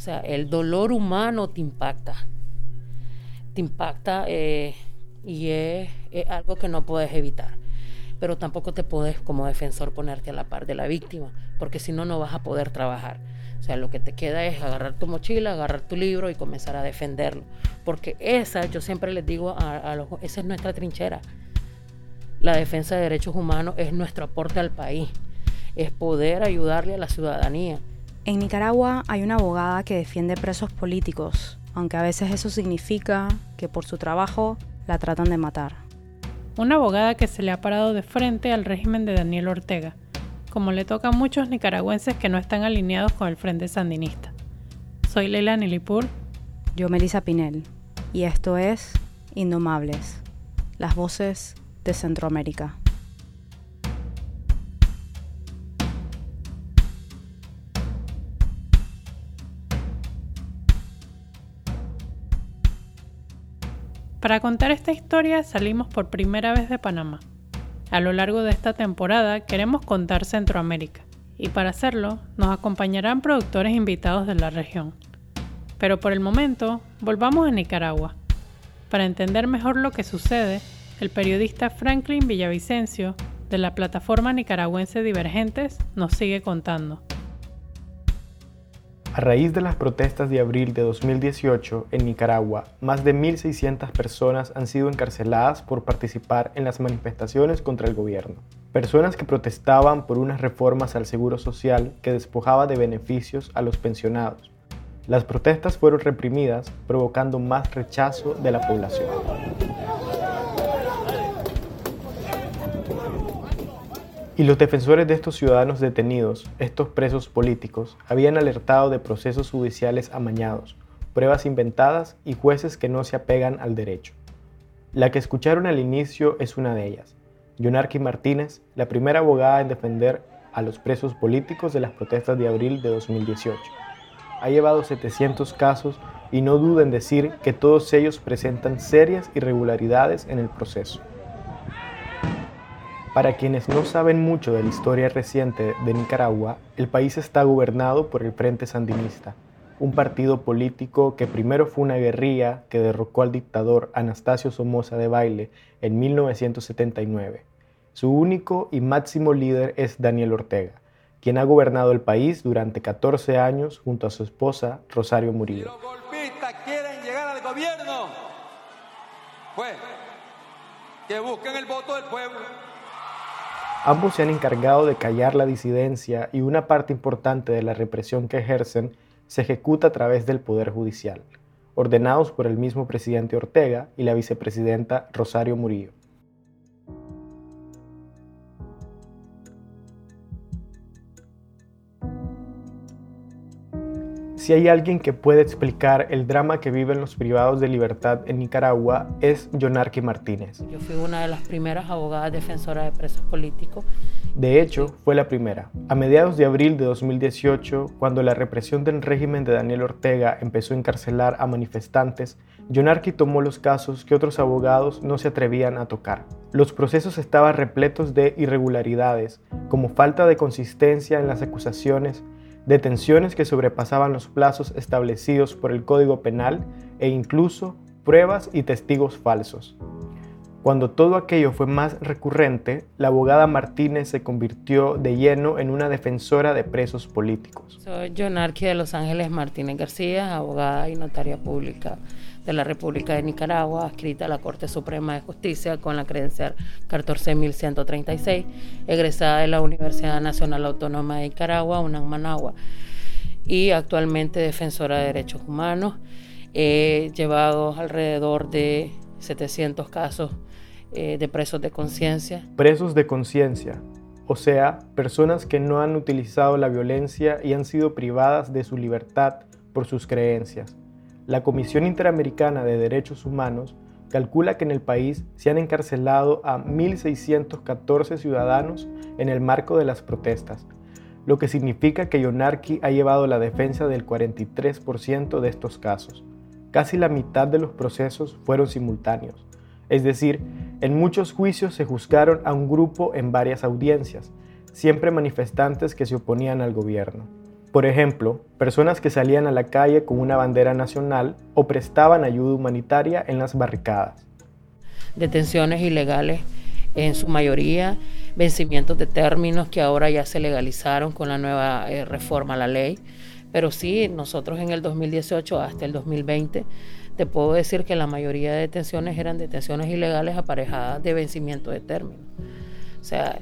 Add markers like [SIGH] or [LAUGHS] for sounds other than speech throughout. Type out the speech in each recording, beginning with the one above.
O sea, el dolor humano te impacta. Te impacta eh, y es, algo que no puedes evitar. Pero tampoco te puedes como defensor ponerte a la par de la víctima, porque si no, no vas a poder trabajar. O sea, lo que te queda es agarrar tu mochila, agarrar tu libro y comenzar a defenderlo. Porque esa, yo siempre les digo a, a los, esa es nuestra trinchera. La defensa de derechos humanos es nuestro aporte al país. Es poder ayudarle a la ciudadanía. En Nicaragua hay una abogada que defiende presos políticos, aunque a veces eso significa que por su trabajo la tratan de matar. Una abogada que se le ha parado de frente al régimen de Daniel Ortega, como le toca a muchos nicaragüenses que no están alineados con el Frente Sandinista. Soy Leila Nilipur. Yo Melissa Pinel. Y esto es Indomables, las voces de Centroamérica. Para contar esta historia salimos por primera vez de Panamá. A lo largo de esta temporada queremos contar Centroamérica y para hacerlo nos acompañarán productores invitados de la región. Pero por el momento volvamos a Nicaragua. Para entender mejor lo que sucede, el periodista Franklin Villavicencio de la plataforma nicaragüense Divergentes nos sigue contando. A raíz de las protestas de abril de 2018 en Nicaragua, más de 1.600 personas han sido encarceladas por participar en las manifestaciones contra el gobierno. Personas que protestaban por unas reformas al seguro social que despojaba de beneficios a los pensionados. Las protestas fueron reprimidas, provocando más rechazo de la población. Y los defensores de estos ciudadanos detenidos, estos presos políticos, habían alertado de procesos judiciales amañados, pruebas inventadas y jueces que no se apegan al derecho. La que escucharon al inicio es una de ellas, Yonarqui Martínez, la primera abogada en defender a los presos políticos de las protestas de abril de 2018. Ha llevado 700 casos y no duden en decir que todos ellos presentan serias irregularidades en el proceso. Para quienes no saben mucho de la historia reciente de Nicaragua, el país está gobernado por el Frente Sandinista, un partido político que primero fue una guerrilla que derrocó al dictador Anastasio Somoza de Baile en 1979. Su único y máximo líder es Daniel Ortega, quien ha gobernado el país durante 14 años junto a su esposa Rosario Murillo. los golpistas quieren llegar al gobierno, pues que busquen el voto del pueblo Ambos se han encargado de callar la disidencia y una parte importante de la represión que ejercen se ejecuta a través del Poder Judicial, ordenados por el mismo presidente Ortega y la vicepresidenta Rosario Murillo. Si hay alguien que puede explicar el drama que viven los privados de libertad en Nicaragua es Yonarqui Martínez. Yo fui una de las primeras abogadas defensoras de presos políticos. De hecho, fue la primera. A mediados de abril de 2018, cuando la represión del régimen de Daniel Ortega empezó a encarcelar a manifestantes, Yonarqui tomó los casos que otros abogados no se atrevían a tocar. Los procesos estaban repletos de irregularidades, como falta de consistencia en las acusaciones, detenciones que sobrepasaban los plazos establecidos por el Código Penal e incluso pruebas y testigos falsos. Cuando todo aquello fue más recurrente, la abogada Martínez se convirtió de lleno en una defensora de presos políticos. Soy Jonarquia de Los Ángeles Martínez García, abogada y notaria pública de la República de Nicaragua, adscrita a la Corte Suprema de Justicia con la credencial 14136, egresada de la Universidad Nacional Autónoma de Nicaragua, UNAM Managua, y actualmente defensora de derechos humanos. He llevado alrededor de 700 casos eh, de presos de conciencia. Presos de conciencia, o sea, personas que no han utilizado la violencia y han sido privadas de su libertad por sus creencias. La Comisión Interamericana de Derechos Humanos calcula que en el país se han encarcelado a 1.614 ciudadanos en el marco de las protestas, lo que significa que Yonarqui ha llevado la defensa del 43% de estos casos. Casi la mitad de los procesos fueron simultáneos, es decir, en muchos juicios se juzgaron a un grupo en varias audiencias, siempre manifestantes que se oponían al gobierno. Por ejemplo, personas que salían a la calle con una bandera nacional o prestaban ayuda humanitaria en las barricadas. Detenciones ilegales en su mayoría, vencimientos de términos que ahora ya se legalizaron con la nueva eh, reforma a la ley. Pero sí, nosotros en el 2018 hasta el 2020, te puedo decir que la mayoría de detenciones eran detenciones ilegales aparejadas de vencimiento de términos. O sea,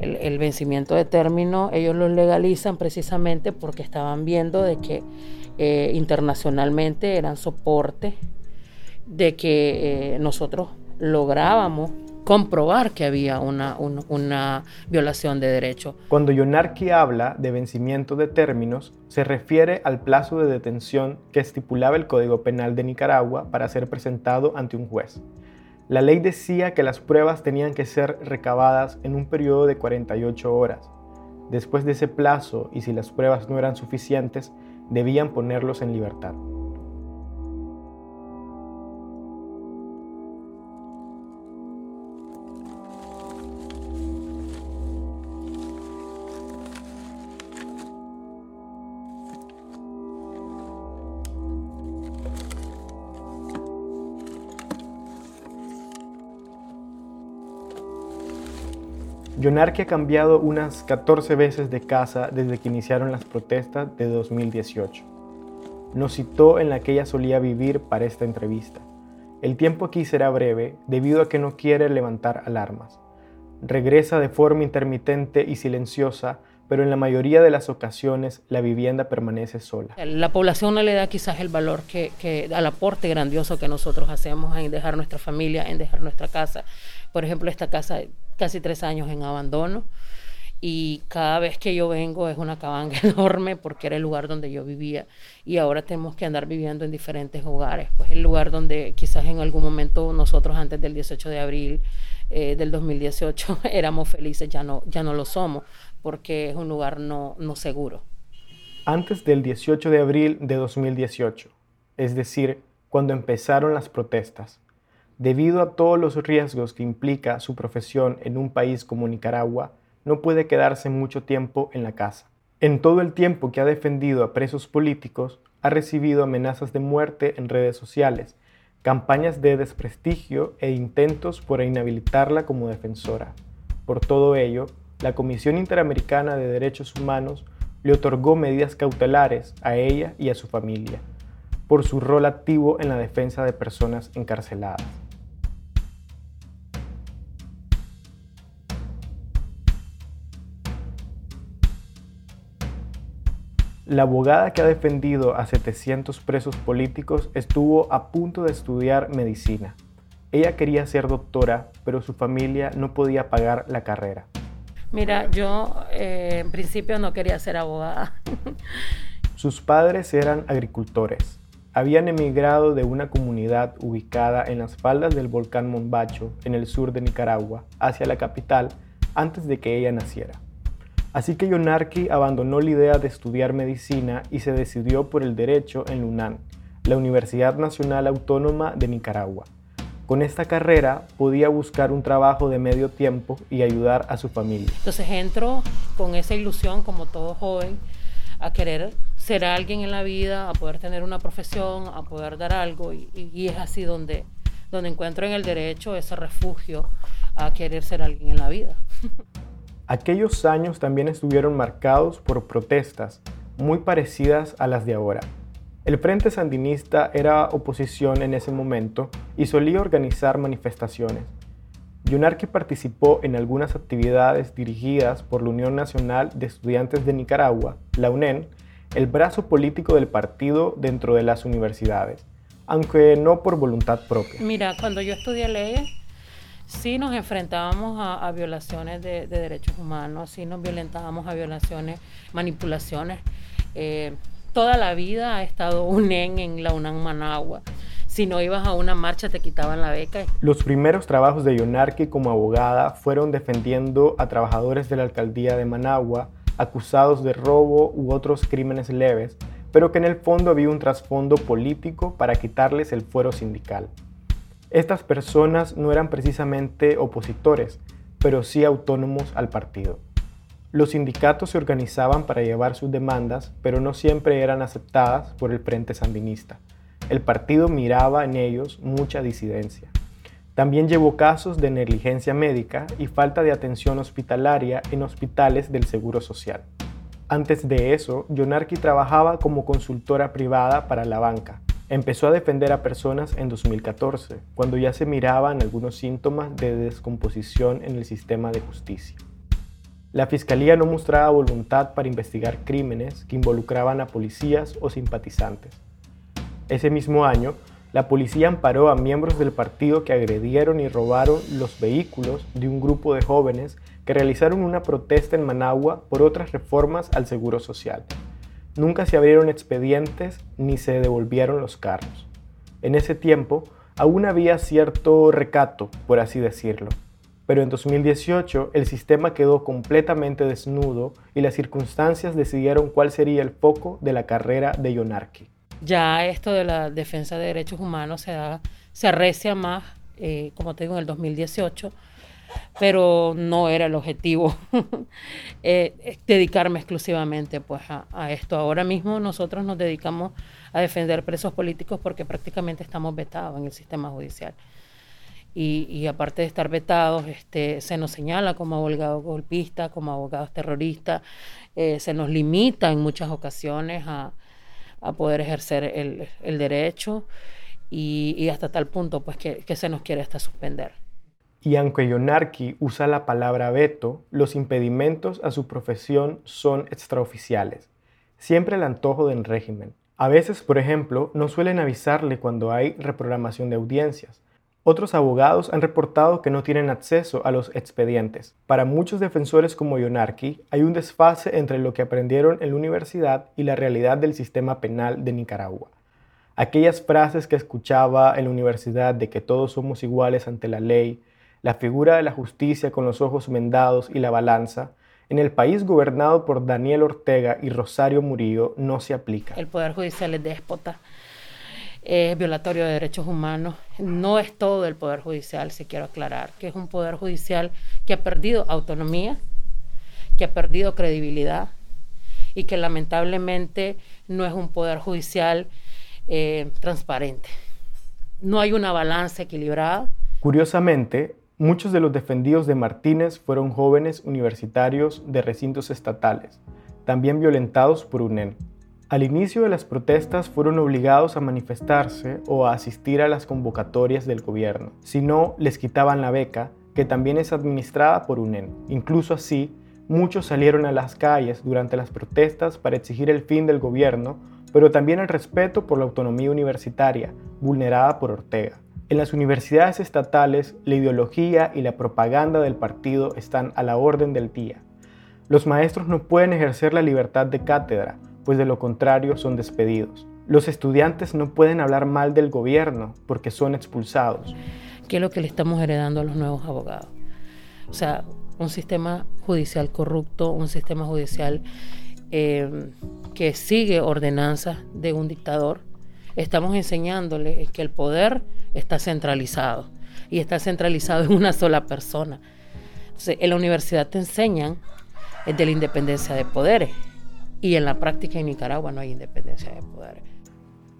el, vencimiento de término, ellos lo legalizan precisamente porque estaban viendo de que eh, internacionalmente eran soporte de que eh, nosotros lográbamos comprobar que había una, una, violación de derecho. Cuando Yonarki habla de vencimiento de términos, se refiere al plazo de detención que estipulaba el Código Penal de Nicaragua para ser presentado ante un juez. La ley decía que las pruebas tenían que ser recabadas en un periodo de 48 horas. Después de ese plazo, y si las pruebas no eran suficientes, debían ponerlos en libertad. Yonarki ha cambiado unas 14 veces de casa desde que iniciaron las protestas de 2018. Nos citó en la que ella solía vivir para esta entrevista. El tiempo aquí será breve debido a que no quiere levantar alarmas. Regresa de forma intermitente y silenciosa, pero en la mayoría de las ocasiones la vivienda permanece sola. La población no le da quizás el valor que, al aporte grandioso que nosotros hacemos en dejar nuestra familia, en dejar nuestra casa. Por ejemplo, esta casa casi tres años en abandono y cada vez que yo vengo es una cabanga [LAUGHS] enorme porque era el lugar donde yo vivía y ahora tenemos que andar viviendo en diferentes hogares. Pues el lugar donde quizás en algún momento nosotros antes del 18 de abril eh, del 2018 [LAUGHS] éramos felices, ya no, ya no lo somos porque es un lugar no, no seguro. Antes del 18 de abril de 2018, es decir, cuando empezaron las protestas, Debido a todos los riesgos que implica su profesión en un país como Nicaragua, no puede quedarse mucho tiempo en la casa. En todo el tiempo que ha defendido a presos políticos, ha recibido amenazas de muerte en redes sociales, campañas de desprestigio e intentos por inhabilitarla como defensora. Por todo ello, la Comisión Interamericana de Derechos Humanos le otorgó medidas cautelares a ella y a su familia, por su rol activo en la defensa de personas encarceladas. La abogada que ha defendido a 700 presos políticos estuvo a punto de estudiar medicina. Ella quería ser doctora, pero su familia no podía pagar la carrera. Mira, yo eh, en principio no quería ser abogada. [LAUGHS] Sus padres eran agricultores. Habían emigrado de una comunidad ubicada en las faldas del volcán Mombacho, en el sur de Nicaragua, hacia la capital antes de que ella naciera. Así que Yonarki abandonó la idea de estudiar medicina y se decidió por el derecho en LUNAN, la Universidad Nacional Autónoma de Nicaragua. Con esta carrera podía buscar un trabajo de medio tiempo y ayudar a su familia. Entonces entro con esa ilusión, como todo joven, a querer ser alguien en la vida, a poder tener una profesión, a poder dar algo, y, y es así donde, donde encuentro en el derecho ese refugio a querer ser alguien en la vida. [LAUGHS] Aquellos años también estuvieron marcados por protestas muy parecidas a las de ahora. El Frente Sandinista era oposición en ese momento y solía organizar manifestaciones. Yunarque participó en algunas actividades dirigidas por la Unión Nacional de Estudiantes de Nicaragua, la UNEN, el brazo político del partido dentro de las universidades, aunque no por voluntad propia. Mira, cuando yo estudié leyes, sí nos enfrentábamos a, violaciones de, derechos humanos, sí nos violentábamos a violaciones, manipulaciones. Eh, toda la vida ha estado UNEN en la UNAM Managua. Si no ibas a una marcha te quitaban la beca. Los primeros trabajos de Yonarque como abogada fueron defendiendo a trabajadores de la alcaldía de Managua acusados de robo u otros crímenes leves, pero que en el fondo había un trasfondo político para quitarles el fuero sindical. Estas personas no eran precisamente opositores, pero sí autónomos al partido. Los sindicatos se organizaban para llevar sus demandas, pero no siempre eran aceptadas por el Frente Sandinista. El partido miraba en ellos mucha disidencia. También llevó casos de negligencia médica y falta de atención hospitalaria en hospitales del Seguro Social. Antes de eso, Yonarki trabajaba como consultora privada para la banca. Empezó a defender a personas en 2014, cuando ya se miraban algunos síntomas de descomposición en el sistema de justicia. La fiscalía no mostraba voluntad para investigar crímenes que involucraban a policías o simpatizantes. Ese mismo año, la policía amparó a miembros del partido que agredieron y robaron los vehículos de un grupo de jóvenes que realizaron una protesta en Managua por otras reformas al Seguro Social. Nunca se abrieron expedientes ni se devolvieron los carros. En ese tiempo, aún había cierto recato, por así decirlo pero en 2018 el sistema quedó completamente desnudo y las circunstancias decidieron cuál sería el foco de la carrera de Yonarki. Ya esto de la defensa de derechos humanos se, se arrecia más, eh, como te digo, en el 2018, pero no era el objetivo [LAUGHS] eh, dedicarme exclusivamente pues, a esto. Ahora mismo nosotros nos dedicamos a defender presos políticos porque prácticamente estamos vetados en el sistema judicial y, aparte de estar vetados, este, se nos señala como abogados golpistas, como abogados terroristas, eh, se nos limita en muchas ocasiones a, poder ejercer el, derecho y, hasta tal punto pues que, que se nos quiere hasta suspender. Y aunque Yonarki usa la palabra veto, los impedimentos a su profesión son extraoficiales, siempre el antojo del régimen. A veces, por ejemplo, no suelen avisarle cuando hay reprogramación de audiencias, otros abogados han reportado que no tienen acceso a los expedientes. Para muchos defensores como Yonarki, hay un desfase entre lo que aprendieron en la universidad y la realidad del sistema penal de Nicaragua. Aquellas frases que escuchaba en la universidad de que todos somos iguales ante la ley, la figura de la justicia con los ojos vendados y la balanza, en el país gobernado por Daniel Ortega y Rosario Murillo no se aplica. El Poder Judicial es déspota es violatorio de derechos humanos. No es todo el Poder Judicial, si quiero aclarar, que es un Poder Judicial que ha perdido autonomía, que ha perdido credibilidad y que lamentablemente no es un Poder Judicial eh, transparente. No hay una balanza equilibrada. Curiosamente, muchos de los defendidos de Martínez fueron jóvenes universitarios de recintos estatales, también violentados por UNEN. Al inicio de las protestas fueron obligados a manifestarse o a asistir a las convocatorias del gobierno, si no les quitaban la beca, que también es administrada por UNEN. Incluso así, muchos salieron a las calles durante las protestas para exigir el fin del gobierno, pero también el respeto por la autonomía universitaria, vulnerada por Ortega. En las universidades estatales, la ideología y la propaganda del partido están a la orden del día. Los maestros no pueden ejercer la libertad de cátedra, pues de lo contrario son despedidos. Los estudiantes no pueden hablar mal del gobierno porque son expulsados. ¿Qué es lo que le estamos heredando a los nuevos abogados? O sea, un sistema judicial corrupto, un sistema judicial eh, que sigue ordenanzas de un dictador. Estamos enseñándole que el poder está centralizado y está centralizado en una sola persona. En la universidad te enseñan de la independencia de poderes y en la práctica en Nicaragua no hay independencia de poder.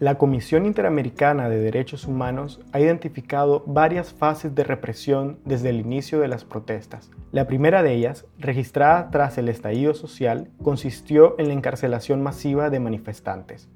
La Comisión Interamericana de Derechos Humanos ha identificado varias fases de represión desde el inicio de las protestas. La primera de ellas, registrada tras el estallido social, consistió en la encarcelación masiva de manifestantes.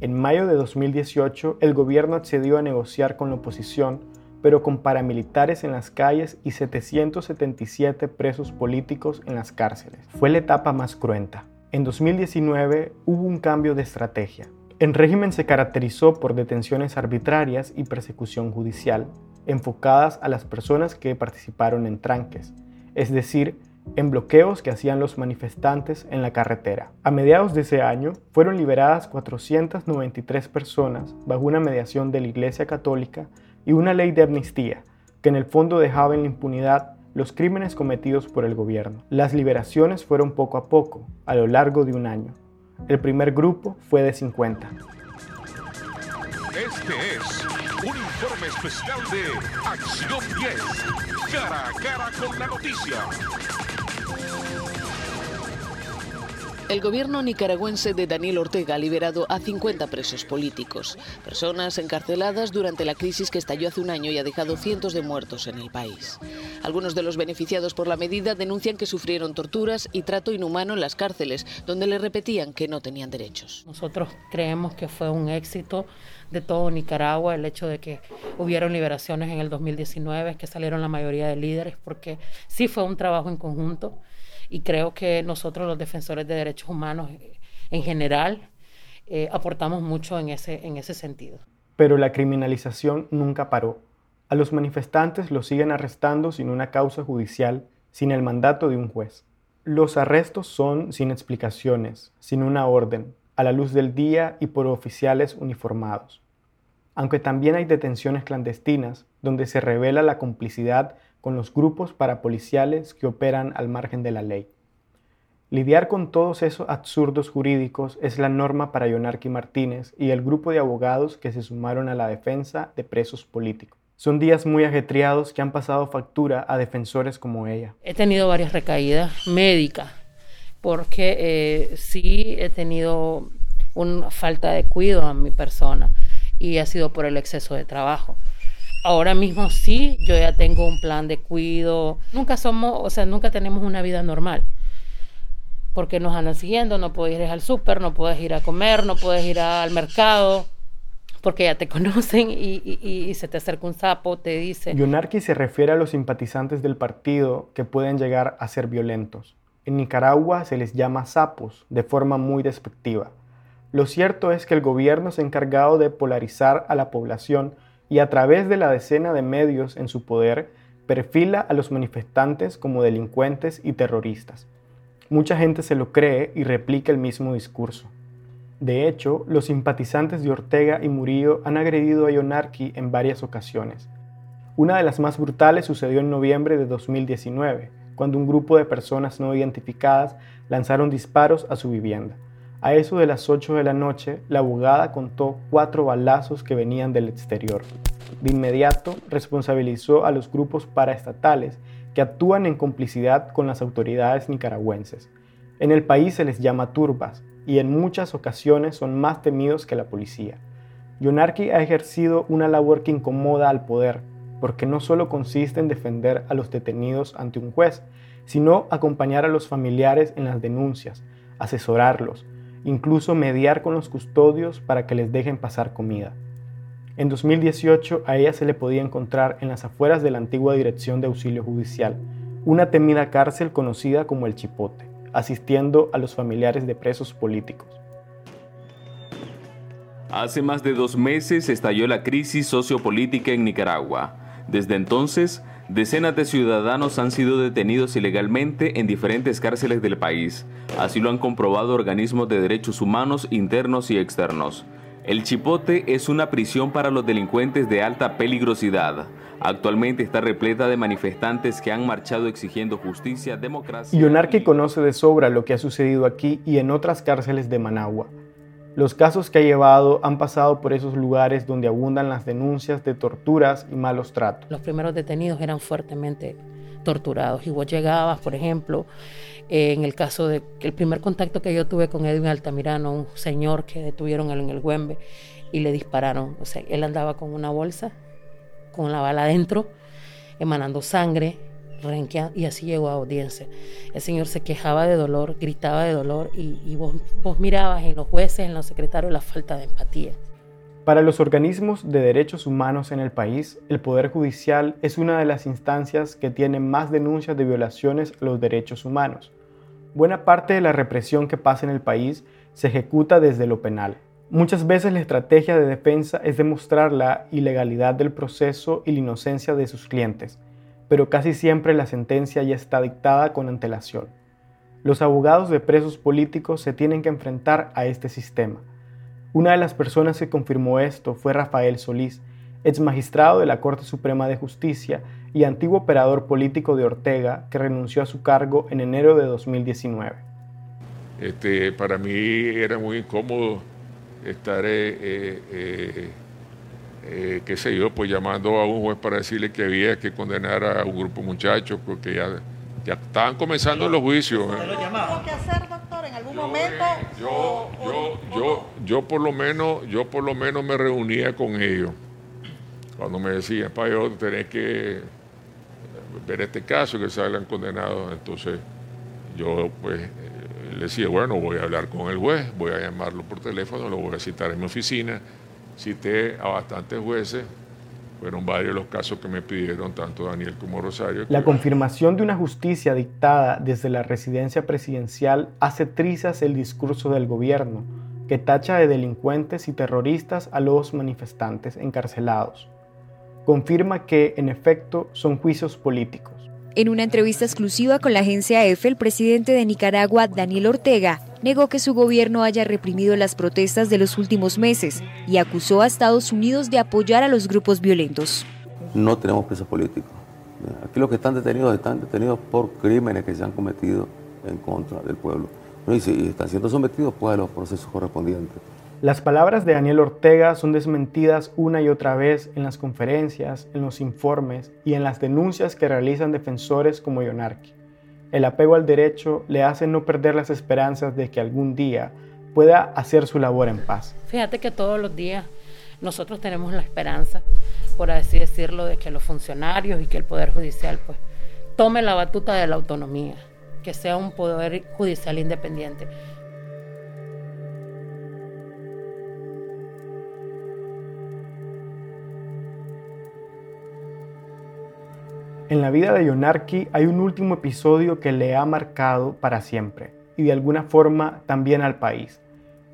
En mayo de 2018, el gobierno accedió a negociar con la oposición, pero con paramilitares en las calles y 777 presos políticos en las cárceles. Fue la etapa más cruenta. En 2019 hubo un cambio de estrategia. El régimen se caracterizó por detenciones arbitrarias y persecución judicial, enfocadas a las personas que participaron en tranques, es decir, en bloqueos que hacían los manifestantes en la carretera. A mediados de ese año fueron liberadas 493 personas bajo una mediación de la Iglesia Católica y una ley de amnistía, que en el fondo dejaba en la impunidad los crímenes cometidos por el gobierno. Las liberaciones fueron poco a poco, a lo largo de un año. El primer grupo fue de 50. Este es un informe especial de Acción 10, cara a cara con la noticia. El gobierno nicaragüense de Daniel Ortega ha liberado a 50 presos políticos, personas encarceladas durante la crisis que estalló hace un año y ha dejado cientos de muertos en el país. Algunos de los beneficiados por la medida denuncian que sufrieron torturas y trato inhumano en las cárceles, donde le repetían que no tenían derechos. Nosotros creemos que fue un éxito de todo Nicaragua el hecho de que hubieron liberaciones en el 2019, que salieron la mayoría de líderes, porque sí fue un trabajo en conjunto y creo que nosotros los defensores de derechos humanos eh, en general eh, aportamos mucho en ese, en ese sentido. Pero la criminalización nunca paró. A los manifestantes los siguen arrestando sin una causa judicial, sin el mandato de un juez. Los arrestos son sin explicaciones, sin una orden, a la luz del día y por oficiales uniformados. Aunque también hay detenciones clandestinas donde se revela la complicidad con los grupos parapoliciales que operan al margen de la ley. Lidiar con todos esos absurdos jurídicos es la norma para Yonarqui Martínez y el grupo de abogados que se sumaron a la defensa de presos políticos. Son días muy ajetreados que han pasado factura a defensores como ella. He tenido varias recaídas médicas porque eh, sí he tenido una falta de cuidado a mi persona y ha sido por el exceso de trabajo. Ahora mismo sí, yo ya tengo un plan de cuido. Nunca somos, o sea, nunca tenemos una vida normal. Porque nos andan siguiendo, no puedes ir al súper, no puedes ir a comer, no puedes ir al mercado, porque ya te [LAUGHS] conocen y, se te acerca un sapo, te dice. Yonarqui se refiere a los simpatizantes del partido que pueden llegar a ser violentos. En Nicaragua se les llama sapos de forma muy despectiva. Lo cierto es que el gobierno se ha encargado de polarizar a la población y a través de la decena de medios en su poder perfila a los manifestantes como delincuentes y terroristas. Mucha gente se lo cree y replica el mismo discurso. De hecho, los simpatizantes de Ortega y Murillo han agredido a Yonarqui en varias ocasiones. Una de las más brutales sucedió en noviembre de 2019, cuando un grupo de personas no identificadas lanzaron disparos a su vivienda. A eso de las 8 de la noche, la abogada contó cuatro balazos que venían del exterior. De inmediato responsabilizó a los grupos paraestatales que actúan en complicidad con las autoridades nicaragüenses. En el país se les llama turbas y en muchas ocasiones son más temidos que la policía. Yonarqui ha ejercido una labor que incomoda al poder, porque no solo consiste en defender a los detenidos ante un juez, sino acompañar a los familiares en las denuncias, asesorarlos, incluso mediar con los custodios para que les dejen pasar comida. En 2018 a ella se le podía encontrar en las afueras de la antigua Dirección de Auxilio Judicial, una temida cárcel conocida como el Chipote, asistiendo a los familiares de presos políticos. Hace más de dos meses estalló la crisis sociopolítica en Nicaragua. Desde entonces, Decenas de ciudadanos han sido detenidos ilegalmente en diferentes cárceles del país. Así lo han comprobado organismos de derechos humanos internos y externos. El Chipote es una prisión para los delincuentes de alta peligrosidad. Actualmente está repleta de manifestantes que han marchado exigiendo justicia, democracia. Yonarqui conoce de sobra lo que ha sucedido aquí y en otras cárceles de Managua. Los casos que ha llevado han pasado por esos lugares donde abundan las denuncias de torturas y malos tratos. Los primeros detenidos eran fuertemente torturados y vos llegabas, por ejemplo, en el caso de el primer contacto que yo tuve con Edwin Altamirano, un señor que detuvieron en el Güembe y le dispararon. O sea, él andaba con una bolsa, con la bala adentro, emanando sangre, y así llegó a audiencia. El señor se quejaba de dolor, gritaba de dolor y, vos, vos mirabas en los jueces, en los secretarios la falta de empatía. Para los organismos de derechos humanos en el país, el Poder Judicial es una de las instancias que tiene más denuncias de violaciones a los derechos humanos. Buena parte de la represión que pasa en el país se ejecuta desde lo penal. Muchas veces la estrategia de defensa es demostrar la ilegalidad del proceso y la inocencia de sus clientes, pero casi siempre la sentencia ya está dictada con antelación. Los abogados de presos políticos se tienen que enfrentar a este sistema. Una de las personas que confirmó esto fue Rafael Solís, ex magistrado de la Corte Suprema de Justicia y antiguo operador político de Ortega, que renunció a su cargo en enero de 2019. Este, para mí era muy incómodo estar eh, eh, eh, qué sé yo, pues llamando a un juez para decirle que había que condenar a un grupo de muchachos porque ya, ya estaban comenzando los juicios. ¿eh? ¿Qué hacer, doctor, en algún algún momento? Yo, yo, yo, yo por lo menos, yo por lo menos me reunía con ellos. Cuando me decían, para yo tenés que ver este caso, que salgan condenados, entonces yo pues le decía, bueno, voy a hablar con el juez, voy a llamarlo por teléfono, lo voy a citar en mi oficina. Cité a bastantes jueces, fueron varios los casos que me pidieron, tanto Daniel como Rosario. La confirmación de una justicia dictada desde la residencia presidencial hace trizas el discurso del gobierno, que tacha de delincuentes y terroristas a los manifestantes encarcelados. Confirma que, en efecto, son juicios políticos. En una entrevista exclusiva con la agencia EFE, el presidente de Nicaragua, Daniel Ortega, negó que su gobierno haya reprimido las protestas de los últimos meses y acusó a Estados Unidos de apoyar a los grupos violentos. No tenemos presos políticos. Aquí los que están detenidos están detenidos por crímenes que se han cometido en contra del pueblo. Y si están siendo sometidos pues, a los procesos correspondientes. Las palabras de Daniel Ortega son desmentidas una y otra vez en las conferencias, en los informes y en las denuncias que realizan defensores como Yonarqui. El apego al derecho le hace no perder las esperanzas de que algún día pueda hacer su labor en paz. Fíjate que todos los días nosotros tenemos la esperanza, por así decirlo, de que los funcionarios y que el Poder Judicial pues tome la batuta de la autonomía, que sea un Poder Judicial independiente. En la vida de Yonarki hay un último episodio que le ha marcado para siempre y de alguna forma también al país.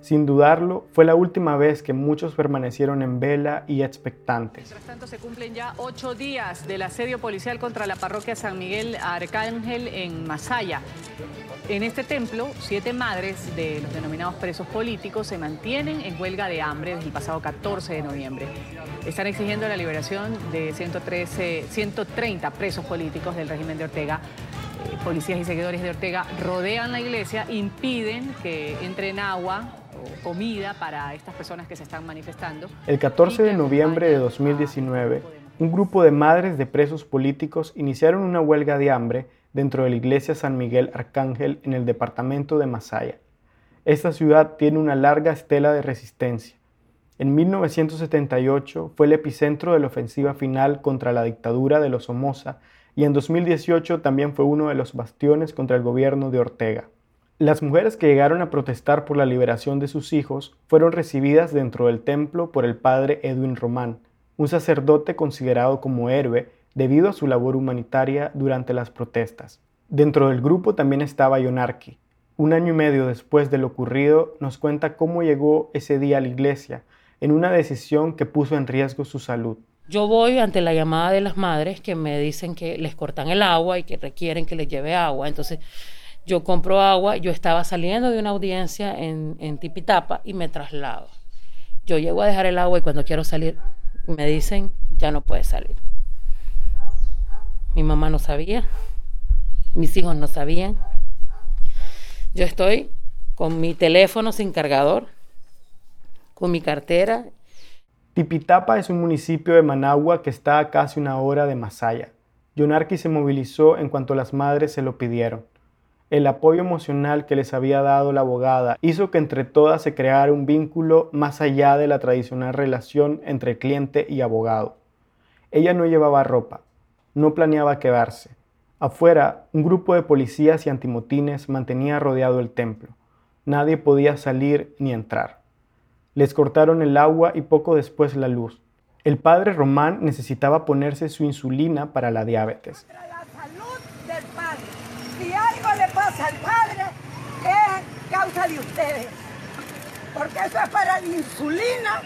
Sin dudarlo, fue la última vez que muchos permanecieron en vela y expectantes. Mientras tanto, se cumplen ya ocho días del asedio policial contra la parroquia San Miguel Arcángel en Masaya. En este templo, siete madres de los denominados presos políticos se mantienen en huelga de hambre desde el pasado 14 de noviembre. Están exigiendo la liberación de 113, 130 presos políticos del régimen de Ortega. Eh, policías y seguidores de Ortega rodean la iglesia, impiden que entren agua o comida para estas personas que se están manifestando. El 14 de noviembre de 2019, un grupo de madres de presos políticos iniciaron una huelga de hambre dentro de la iglesia San Miguel Arcángel en el departamento de Masaya. Esta ciudad tiene una larga estela de resistencia. En 1978 fue el epicentro de la ofensiva final contra la dictadura de los Somoza y en 2018 también fue uno de los bastiones contra el gobierno de Ortega. Las mujeres que llegaron a protestar por la liberación de sus hijos fueron recibidas dentro del templo por el padre Edwin Román, un sacerdote considerado como héroe debido a su labor humanitaria durante las protestas. Dentro del grupo también estaba Yonarki. Un año y medio después de lo ocurrido, nos cuenta cómo llegó ese día a la iglesia, en una decisión que puso en riesgo su salud. Yo voy ante la llamada de las madres que me dicen que les cortan el agua y que requieren que les lleve agua. Entonces yo compro agua, yo estaba saliendo de una audiencia en, Tipitapa y me traslado. Yo llego a dejar el agua y cuando quiero salir me dicen, ya no puedes salir. Mi mamá no sabía, mis hijos no sabían. Yo estoy con mi teléfono sin cargador, con mi cartera. Tipitapa es un municipio de Managua que está a casi una hora de Masaya. Yonarqui se movilizó en cuanto las madres se lo pidieron. El apoyo emocional que les había dado la abogada hizo que entre todas se creara un vínculo más allá de la tradicional relación entre cliente y abogado. Ella no llevaba ropa, no planeaba quedarse. Afuera, un grupo de policías y antimotines mantenía rodeado el templo. Nadie podía salir ni entrar. Les cortaron el agua y poco después la luz. El padre Román necesitaba ponerse su insulina para la diabetes. La salud del padre. Si algo le pasa al padre, es causa de ustedes. Porque eso es para la insulina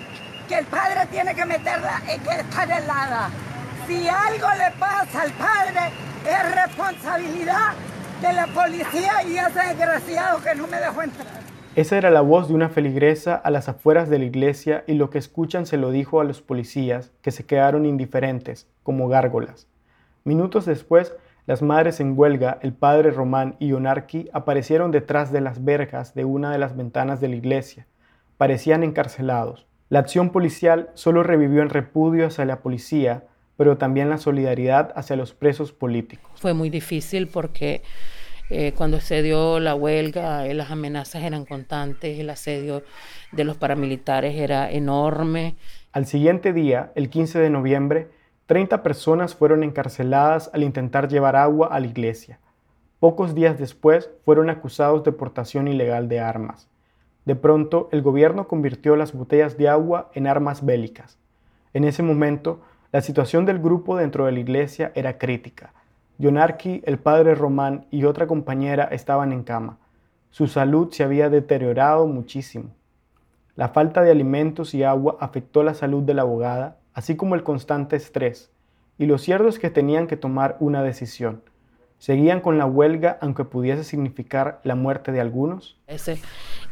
que el padre tiene que meterla y que estar helada. Si algo le pasa al padre, es responsabilidad de la policía y ese desgraciado que no me dejó entrar. Esa era la voz de una feligresa a las afueras de la iglesia y lo que escuchan se lo dijo a los policías, que se quedaron indiferentes, como gárgolas. Minutos después, las madres en huelga, el padre Román y Onarqui aparecieron detrás de las verjas de una de las ventanas de la iglesia. Parecían encarcelados. La acción policial solo revivió el repudio hacia la policía, pero también la solidaridad hacia los presos políticos. Fue muy difícil porque Eh, cuando se dio la huelga, eh, las amenazas eran constantes, el asedio de los paramilitares era enorme. Al siguiente día, el 15 de noviembre, 30 personas fueron encarceladas al intentar llevar agua a la iglesia. Pocos días después fueron acusados de portación ilegal de armas. De pronto, el gobierno convirtió las botellas de agua en armas bélicas. En ese momento, la situación del grupo dentro de la iglesia era crítica. Yonarki, el padre Román y otra compañera estaban en cama. Su salud se había deteriorado muchísimo. La falta de alimentos y agua afectó la salud de la abogada, así como el constante estrés, y lo cierto es que tenían que tomar una decisión. ¿Seguían con la huelga aunque pudiese significar la muerte de algunos? Ese,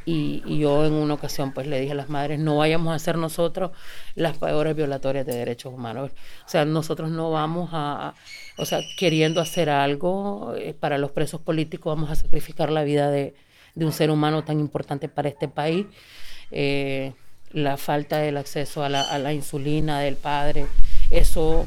y, yo en una ocasión pues le dije a las madres, no vayamos a ser nosotros las peores violatorias de derechos humanos. O sea, nosotros no vamos a, o sea, queriendo hacer algo eh, para los presos políticos, vamos a sacrificar la vida de, un ser humano tan importante para este país. Eh, la falta del acceso a la, a la insulina del padre, eso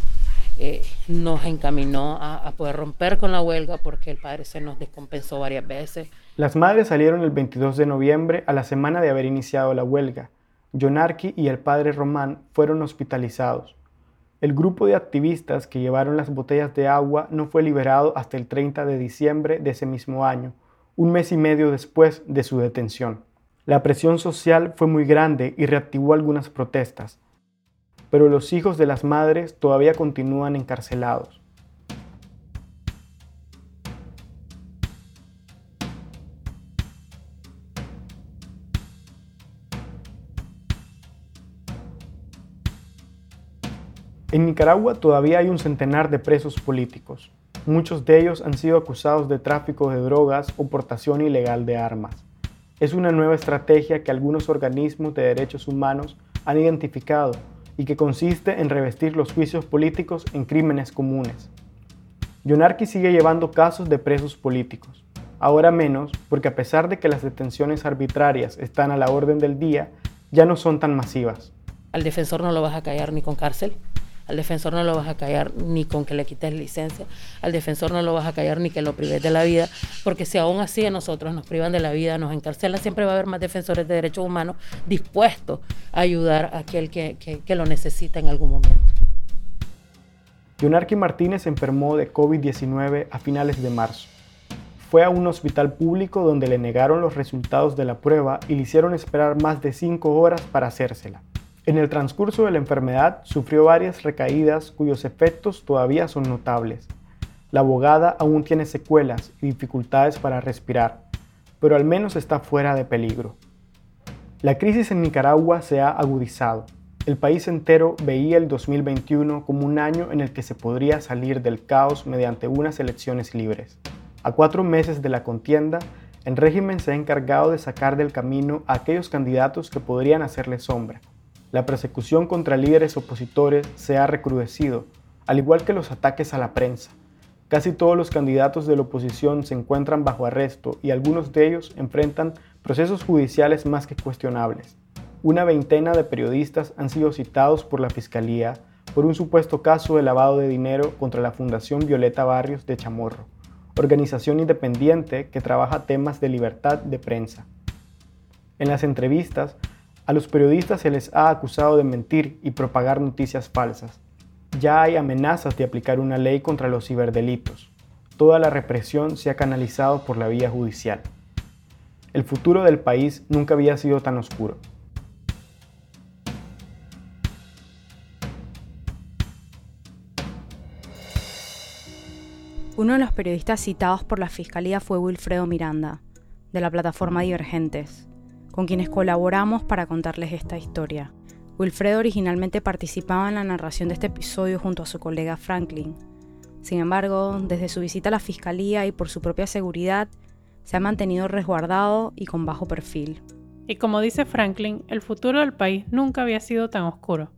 eh, nos encaminó a, poder romper con la huelga porque el padre se nos descompensó varias veces. Las madres salieron el 22 de noviembre a la semana de haber iniciado la huelga. Jonarqui y el padre Román fueron hospitalizados. El grupo de activistas que llevaron las botellas de agua no fue liberado hasta el 30 de diciembre de ese mismo año, un mes y medio después de su detención. La presión social fue muy grande y reactivó algunas protestas pero los hijos de las madres todavía continúan encarcelados. En Nicaragua todavía hay un centenar de presos políticos. Muchos de ellos han sido acusados de tráfico de drogas o portación ilegal de armas. Es una nueva estrategia que algunos organismos de derechos humanos han identificado y que consiste en revestir los juicios políticos en crímenes comunes. Yonarki sigue llevando casos de presos políticos, ahora menos porque a pesar de que las detenciones arbitrarias están a la orden del día, ya no son tan masivas. Al defensor no lo vas a callar ni con cárcel, al defensor no lo vas a callar ni con que le quites licencia. Al defensor no lo vas a callar ni que lo prives de la vida. Porque si aún así a nosotros nos privan de la vida, nos encarcelan, siempre va a haber más defensores de derechos humanos dispuestos a ayudar a aquel que, que, lo necesita en algún momento. Yonarqui Martínez enfermó de COVID-19 a finales de marzo. Fue a un hospital público donde le negaron los resultados de la prueba y le hicieron esperar más de cinco horas para hacérsela. En el transcurso de la enfermedad sufrió varias recaídas cuyos efectos todavía son notables. La abogada aún tiene secuelas y dificultades para respirar, pero al menos está fuera de peligro. La crisis en Nicaragua se ha agudizado. El país entero veía el 2021 como un año en el que se podría salir del caos mediante unas elecciones libres. A cuatro meses de la contienda, el régimen se ha encargado de sacar del camino a aquellos candidatos que podrían hacerle sombra la persecución contra líderes opositores se ha recrudecido, al igual que los ataques a la prensa. Casi todos los candidatos de la oposición se encuentran bajo arresto y algunos de ellos enfrentan procesos judiciales más que cuestionables. Una veintena de periodistas han sido citados por la Fiscalía por un supuesto caso de lavado de dinero contra la Fundación Violeta Barrios de Chamorro, organización independiente que trabaja temas de libertad de prensa. En las entrevistas, a los periodistas se les ha acusado de mentir y propagar noticias falsas. Ya hay amenazas de aplicar una ley contra los ciberdelitos. Toda la represión se ha canalizado por la vía judicial. El futuro del país nunca había sido tan oscuro. Uno de los periodistas citados por la Fiscalía fue Wilfredo Miranda, de la plataforma Divergentes con quienes colaboramos para contarles esta historia. Wilfredo originalmente participaba en la narración de este episodio junto a su colega Franklin. Sin embargo, desde su visita a la fiscalía y por su propia seguridad, se ha mantenido resguardado y con bajo perfil. Y como dice Franklin, el futuro del país nunca había sido tan oscuro.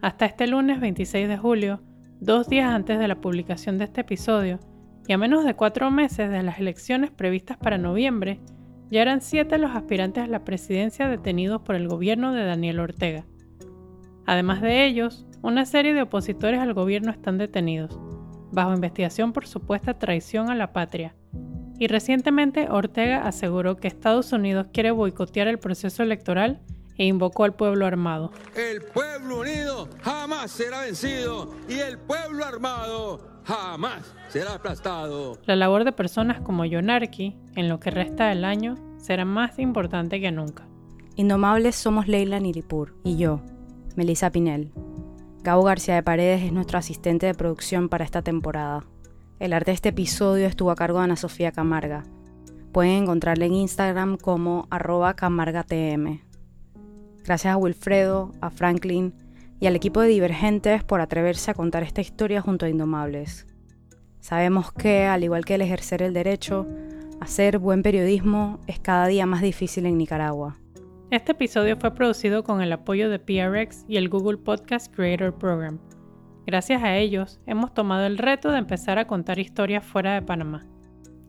Hasta este lunes 26 de julio, dos días antes de la publicación de este episodio, y a menos de cuatro meses de las elecciones previstas para noviembre, ya eran siete los aspirantes a la presidencia detenidos por el gobierno de Daniel Ortega. Además de ellos, una serie de opositores al gobierno están detenidos, bajo investigación por supuesta traición a la patria. Y recientemente Ortega aseguró que Estados Unidos quiere boicotear el proceso electoral e invocó al pueblo armado. El pueblo unido jamás será vencido y el pueblo armado jamás será aplastado. La labor de personas como Yonarki en lo que resta del año será más importante que nunca. Indomables somos Leila Niripur y yo, Melissa Pinel. Gabo García de Paredes es nuestro asistente de producción para esta temporada. El arte de este episodio estuvo a cargo de Ana Sofía Camarga. Pueden encontrarle en Instagram como arroba camargatm. Gracias a Wilfredo, a Franklin y al equipo de Divergentes por atreverse a contar esta historia junto a Indomables. Sabemos que, al igual que el ejercer el derecho, hacer buen periodismo es cada día más difícil en Nicaragua. Este episodio fue producido con el apoyo de PRX y el Google Podcast Creator Program. Gracias a ellos, hemos tomado el reto de empezar a contar historias fuera de Panamá.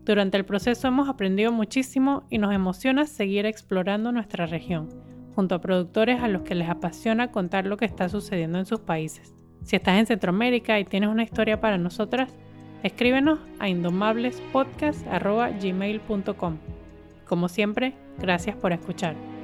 Durante el proceso hemos aprendido muchísimo y nos emociona seguir explorando nuestra región junto a productores a los que les apasiona contar lo que está sucediendo en sus países. Si estás en Centroamérica y tienes una historia para nosotras, escríbenos a indomablespodcast.gmail.com. Como siempre, gracias por escuchar.